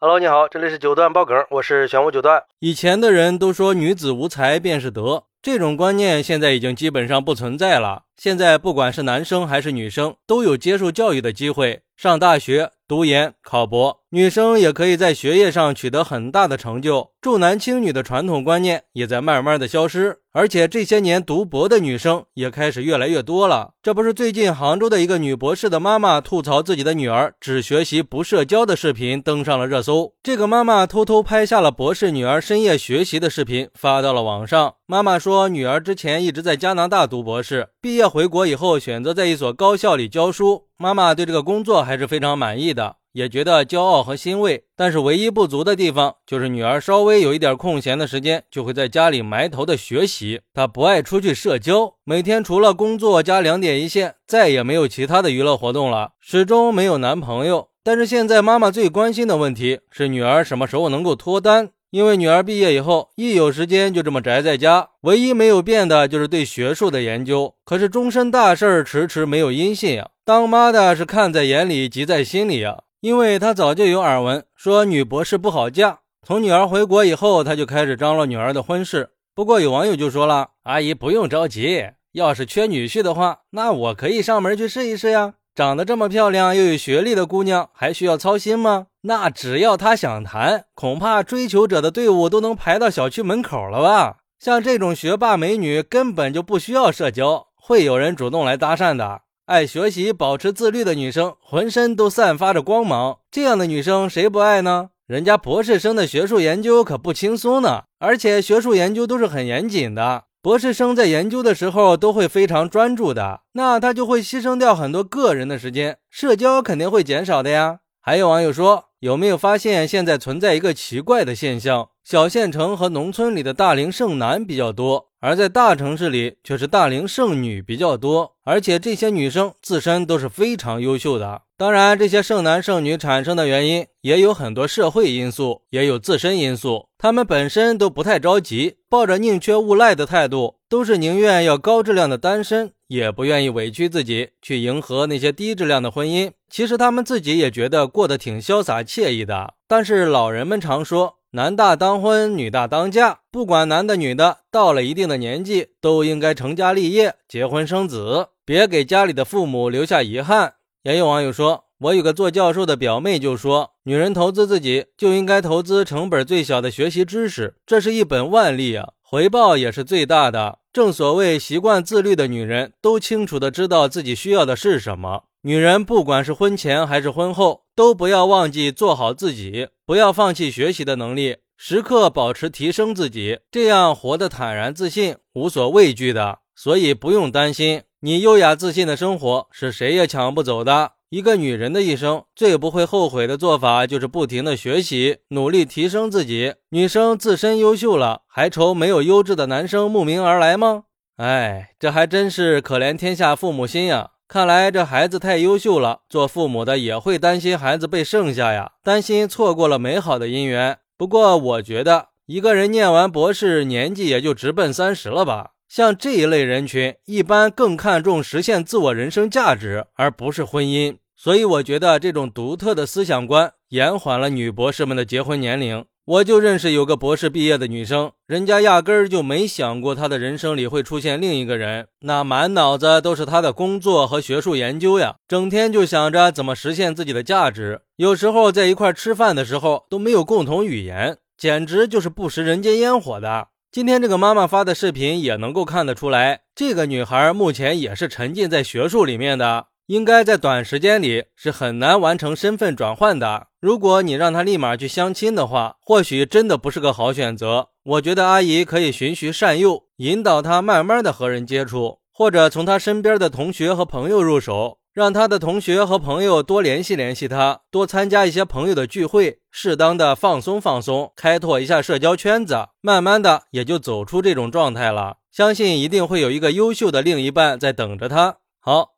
Hello，你好，这里是九段爆梗，我是玄武九段。以前的人都说女子无才便是德，这种观念现在已经基本上不存在了。现在不管是男生还是女生，都有接受教育的机会，上大学、读研、考博，女生也可以在学业上取得很大的成就。重男轻女的传统观念也在慢慢的消失。而且这些年读博的女生也开始越来越多了。这不是最近杭州的一个女博士的妈妈吐槽自己的女儿只学习不社交的视频登上了热搜。这个妈妈偷偷拍下了博士女儿深夜学习的视频发到了网上。妈妈说，女儿之前一直在加拿大读博士，毕业回国以后选择在一所高校里教书。妈妈对这个工作还是非常满意的。也觉得骄傲和欣慰，但是唯一不足的地方就是女儿稍微有一点空闲的时间，就会在家里埋头的学习。她不爱出去社交，每天除了工作加两点一线，再也没有其他的娱乐活动了，始终没有男朋友。但是现在妈妈最关心的问题是女儿什么时候能够脱单，因为女儿毕业以后一有时间就这么宅在家，唯一没有变的就是对学术的研究。可是终身大事迟迟没有音信呀，当妈的是看在眼里，急在心里呀。因为他早就有耳闻，说女博士不好嫁。从女儿回国以后，他就开始张罗女儿的婚事。不过有网友就说了：“阿姨不用着急，要是缺女婿的话，那我可以上门去试一试呀。长得这么漂亮又有学历的姑娘，还需要操心吗？那只要她想谈，恐怕追求者的队伍都能排到小区门口了吧？像这种学霸美女，根本就不需要社交，会有人主动来搭讪的。”爱学习、保持自律的女生，浑身都散发着光芒。这样的女生谁不爱呢？人家博士生的学术研究可不轻松呢，而且学术研究都是很严谨的。博士生在研究的时候都会非常专注的，那他就会牺牲掉很多个人的时间，社交肯定会减少的呀。还有网友说，有没有发现现在存在一个奇怪的现象？小县城和农村里的大龄剩男比较多。而在大城市里，却是大龄剩女比较多，而且这些女生自身都是非常优秀的。当然，这些剩男剩女产生的原因也有很多社会因素，也有自身因素。他们本身都不太着急，抱着宁缺毋滥的态度，都是宁愿要高质量的单身，也不愿意委屈自己去迎合那些低质量的婚姻。其实他们自己也觉得过得挺潇洒惬意的。但是老人们常说。男大当婚，女大当嫁。不管男的女的，到了一定的年纪，都应该成家立业、结婚生子，别给家里的父母留下遗憾。也有网友说，我有个做教授的表妹就说，女人投资自己就应该投资成本最小的学习知识，这是一本万利啊，回报也是最大的。正所谓，习惯自律的女人都清楚的知道自己需要的是什么。女人不管是婚前还是婚后，都不要忘记做好自己，不要放弃学习的能力，时刻保持提升自己，这样活得坦然自信，无所畏惧的。所以不用担心，你优雅自信的生活是谁也抢不走的。一个女人的一生最不会后悔的做法，就是不停的学习，努力提升自己。女生自身优秀了，还愁没有优质的男生慕名而来吗？哎，这还真是可怜天下父母心呀。看来这孩子太优秀了，做父母的也会担心孩子被剩下呀，担心错过了美好的姻缘。不过我觉得，一个人念完博士，年纪也就直奔三十了吧。像这一类人群，一般更看重实现自我人生价值，而不是婚姻。所以我觉得这种独特的思想观，延缓了女博士们的结婚年龄。我就认识有个博士毕业的女生，人家压根儿就没想过她的人生里会出现另一个人，那满脑子都是她的工作和学术研究呀，整天就想着怎么实现自己的价值，有时候在一块吃饭的时候都没有共同语言，简直就是不食人间烟火的。今天这个妈妈发的视频也能够看得出来，这个女孩目前也是沉浸在学术里面的。应该在短时间里是很难完成身份转换的。如果你让他立马去相亲的话，或许真的不是个好选择。我觉得阿姨可以循循善诱，引导他慢慢的和人接触，或者从他身边的同学和朋友入手，让他的同学和朋友多联系联系他，多参加一些朋友的聚会，适当的放松放松，开拓一下社交圈子，慢慢的也就走出这种状态了。相信一定会有一个优秀的另一半在等着他。好。